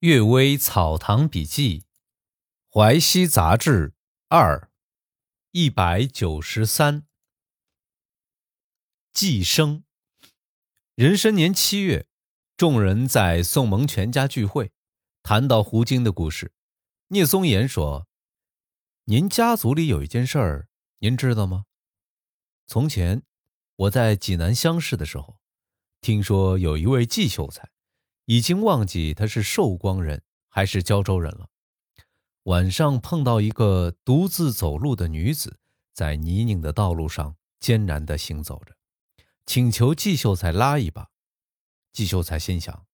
阅微草堂笔记，淮西杂志二，一百九十三。寄生。壬申年七月，众人在宋蒙全家聚会，谈到胡经的故事。聂松岩说：“您家族里有一件事儿，您知道吗？从前我在济南乡试的时候，听说有一位季秀才。”已经忘记他是寿光人还是胶州人了。晚上碰到一个独自走路的女子，在泥泞的道路上艰难地行走着，请求季秀才拉一把。季秀才心想，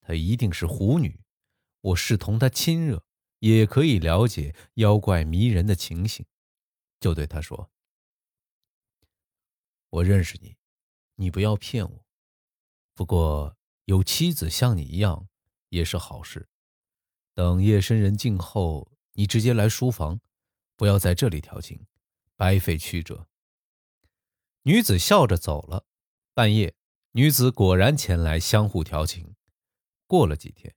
她一定是狐女，我是同她亲热，也可以了解妖怪迷人的情形，就对她说：“我认识你，你不要骗我。不过。”有妻子像你一样，也是好事。等夜深人静后，你直接来书房，不要在这里调情，白费曲折。女子笑着走了。半夜，女子果然前来相互调情。过了几天，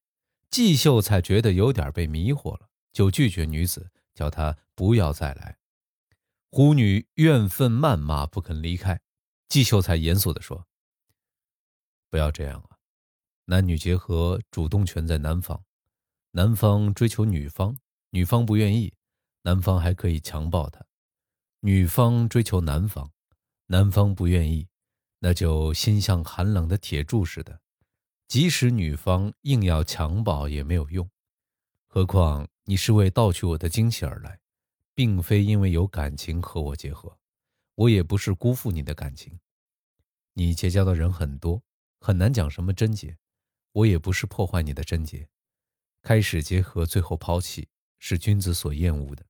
季秀才觉得有点被迷惑了，就拒绝女子，叫她不要再来。狐女怨愤谩骂，不肯离开。季秀才严肃地说：“不要这样啊。”男女结合，主动权在男方，男方追求女方，女方不愿意，男方还可以强暴她；女方追求男方，男方不愿意，那就心像寒冷的铁柱似的，即使女方硬要强暴也没有用。何况你是为盗取我的精气而来，并非因为有感情和我结合，我也不是辜负你的感情。你结交的人很多，很难讲什么贞洁。我也不是破坏你的贞洁，开始结合，最后抛弃，是君子所厌恶的。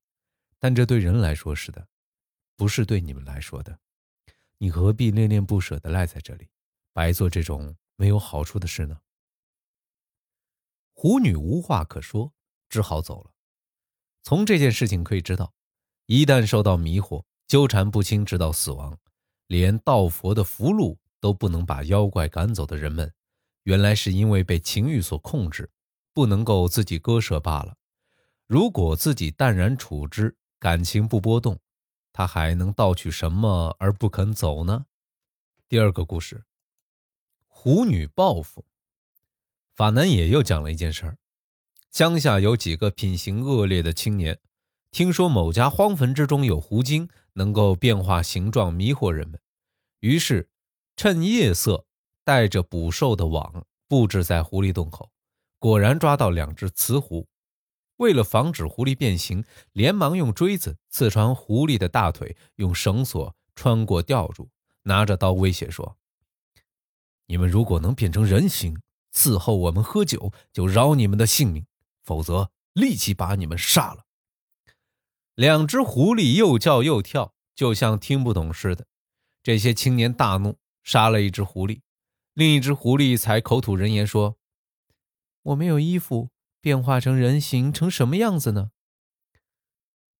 但这对人来说是的，不是对你们来说的。你何必恋恋不舍地赖在这里，白做这种没有好处的事呢？狐女无话可说，只好走了。从这件事情可以知道，一旦受到迷惑，纠缠不清，直到死亡，连道佛的符箓都不能把妖怪赶走的人们。原来是因为被情欲所控制，不能够自己割舍罢了。如果自己淡然处之，感情不波动，他还能盗取什么而不肯走呢？第二个故事，狐女报复。法南也又讲了一件事儿：乡下有几个品行恶劣的青年，听说某家荒坟之中有狐精，能够变化形状迷惑人们，于是趁夜色。带着捕兽的网布置在狐狸洞口，果然抓到两只雌狐。为了防止狐狸变形，连忙用锥子刺穿狐狸的大腿，用绳索穿过吊住，拿着刀威胁说：“你们如果能变成人形，伺候我们喝酒，就饶你们的性命；否则，立即把你们杀了。”两只狐狸又叫又跳，就像听不懂似的。这些青年大怒，杀了一只狐狸。另一只狐狸才口吐人言说：“我没有衣服，变化成人形成什么样子呢？”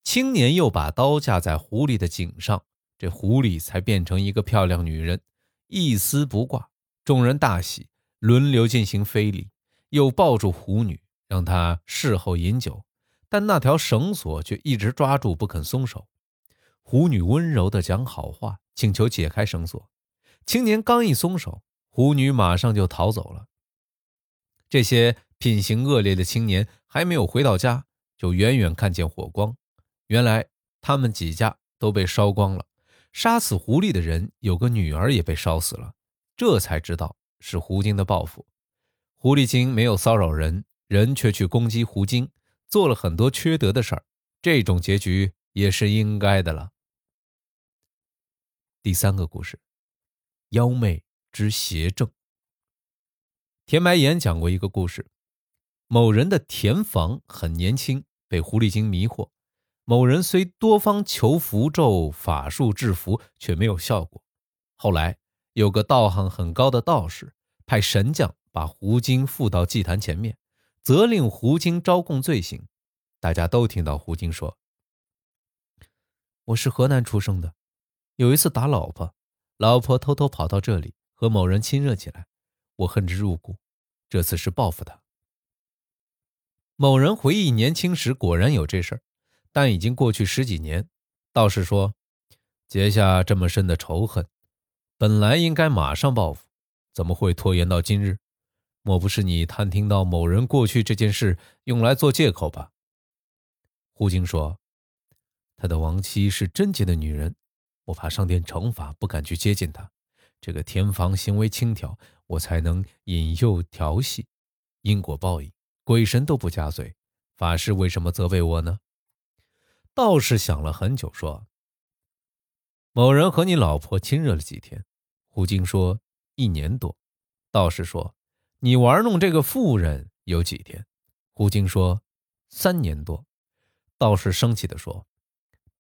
青年又把刀架在狐狸的颈上，这狐狸才变成一个漂亮女人，一丝不挂。众人大喜，轮流进行非礼，又抱住狐女，让她事后饮酒，但那条绳索却一直抓住不肯松手。狐女温柔地讲好话，请求解开绳索。青年刚一松手，狐女马上就逃走了。这些品行恶劣的青年还没有回到家，就远远看见火光。原来他们几家都被烧光了。杀死狐狸的人有个女儿也被烧死了，这才知道是狐精的报复。狐狸精没有骚扰人，人却去攻击狐精，做了很多缺德的事儿。这种结局也是应该的了。第三个故事，妖媚。之邪正。田白岩讲过一个故事：某人的田房很年轻，被狐狸精迷惑。某人虽多方求符咒、法术制服，却没有效果。后来有个道行很高的道士，派神将把狐精附到祭坛前面，责令狐精招供罪行。大家都听到狐精说：“我是河南出生的，有一次打老婆，老婆偷偷跑到这里。”和某人亲热起来，我恨之入骨。这次是报复他。某人回忆年轻时果然有这事儿，但已经过去十几年。道士说：“结下这么深的仇恨，本来应该马上报复，怎么会拖延到今日？莫不是你探听到某人过去这件事，用来做借口吧？”胡经说：“他的亡妻是贞洁的女人，我怕上殿惩罚，不敢去接近她。这个天房行为轻佻，我才能引诱调戏，因果报应。”鬼神都不加罪，法师为什么责备我呢？道士想了很久，说：“某人和你老婆亲热了几天？”胡经说：“一年多。”道士说：“你玩弄这个妇人有几天？”胡经说：“三年多。”道士生气地说：“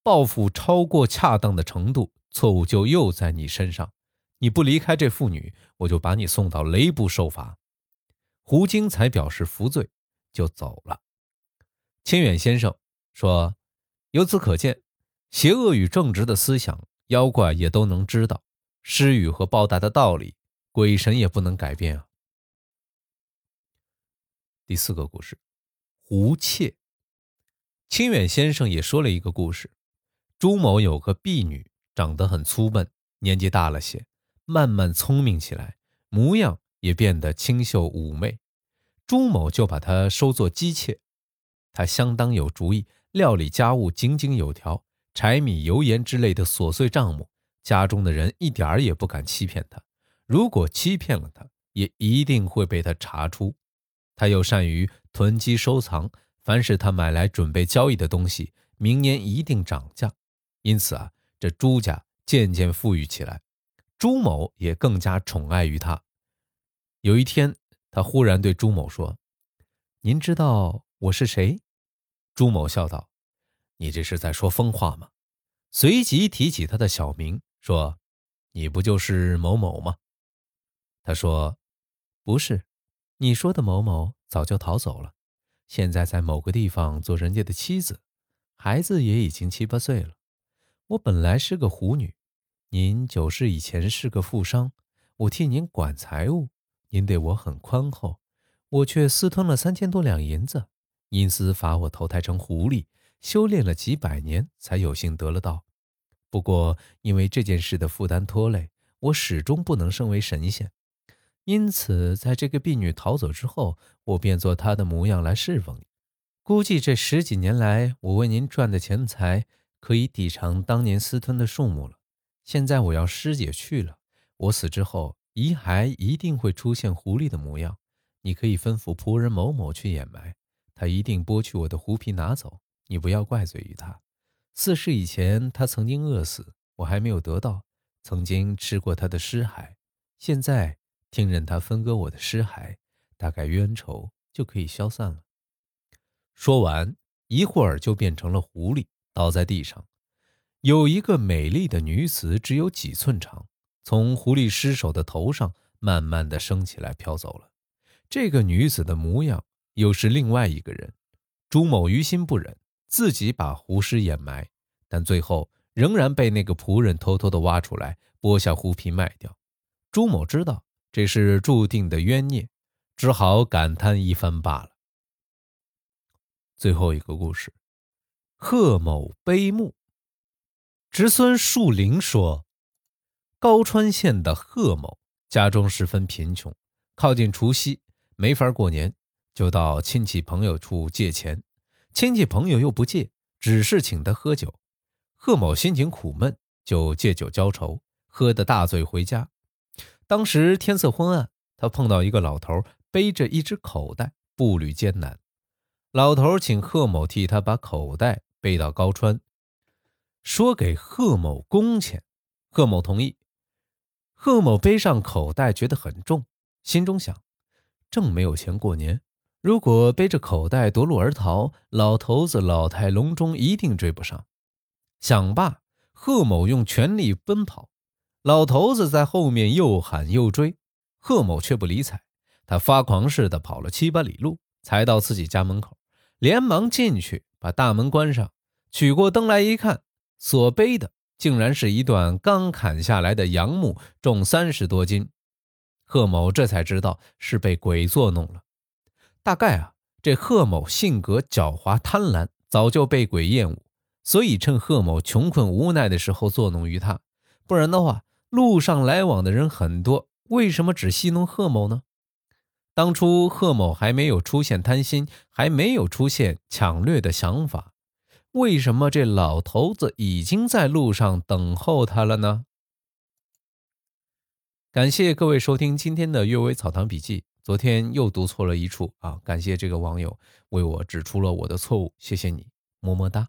报复超过恰当的程度，错误就又在你身上。你不离开这妇女，我就把你送到雷部受罚。”胡经才表示服罪。就走了。清远先生说：“由此可见，邪恶与正直的思想，妖怪也都能知道；施与和报答的道理，鬼神也不能改变啊。”第四个故事，胡妾。清远先生也说了一个故事：朱某有个婢女，长得很粗笨，年纪大了些，慢慢聪明起来，模样也变得清秀妩媚。朱某就把她收作姬妾，他相当有主意，料理家务井井有条，柴米油盐之类的琐碎账目，家中的人一点儿也不敢欺骗他。如果欺骗了他，也一定会被他查出。他又善于囤积收藏，凡是他买来准备交易的东西，明年一定涨价。因此啊，这朱家渐渐富裕起来，朱某也更加宠爱于他。有一天。他忽然对朱某说：“您知道我是谁？”朱某笑道：“你这是在说疯话吗？”随即提起他的小名，说：“你不就是某某吗？”他说：“不是，你说的某某早就逃走了，现在在某个地方做人家的妻子，孩子也已经七八岁了。我本来是个狐女，您九世以前是个富商，我替您管财务。”您对我很宽厚，我却私吞了三千多两银子，因此罚我投胎成狐狸，修炼了几百年才有幸得了道。不过因为这件事的负担拖累，我始终不能升为神仙。因此，在这个婢女逃走之后，我便做她的模样来侍奉你。估计这十几年来，我为您赚的钱财可以抵偿当年私吞的数目了。现在我要师姐去了，我死之后。遗骸一定会出现狐狸的模样，你可以吩咐仆人某某去掩埋，他一定剥去我的狐皮拿走。你不要怪罪于他。四世以前，他曾经饿死，我还没有得到；曾经吃过他的尸骸，现在听任他分割我的尸骸，大概冤仇就可以消散了。说完，一会儿就变成了狐狸，倒在地上。有一个美丽的女子，只有几寸长。从狐狸尸首的头上慢慢的升起来，飘走了。这个女子的模样又是另外一个人。朱某于心不忍，自己把狐尸掩埋，但最后仍然被那个仆人偷偷的挖出来，剥下狐皮卖掉。朱某知道这是注定的冤孽，只好感叹一番罢了。最后一个故事，贺某悲墓。侄孙树林说。高川县的贺某家中十分贫穷，靠近除夕没法过年，就到亲戚朋友处借钱。亲戚朋友又不借，只是请他喝酒。贺某心情苦闷，就借酒浇愁，喝得大醉回家。当时天色昏暗，他碰到一个老头背着一只口袋，步履艰难。老头请贺某替他把口袋背到高川，说给贺某工钱。贺某同意。贺某背上口袋，觉得很重，心中想：正没有钱过年，如果背着口袋夺路而逃，老头子老态龙钟，一定追不上。想罢，贺某用全力奔跑，老头子在后面又喊又追，贺某却不理睬。他发狂似的跑了七八里路，才到自己家门口，连忙进去把大门关上，取过灯来一看，所背的。竟然是一段刚砍下来的杨木，重三十多斤。贺某这才知道是被鬼作弄了。大概啊，这贺某性格狡猾贪婪，早就被鬼厌恶，所以趁贺某穷困无奈的时候作弄于他。不然的话，路上来往的人很多，为什么只戏弄贺某呢？当初贺某还没有出现贪心，还没有出现抢掠的想法，为什么这老头子已经在路上等候他了呢？感谢各位收听今天的《阅微草堂笔记》。昨天又读错了一处啊，感谢这个网友为我指出了我的错误，谢谢你，么么哒。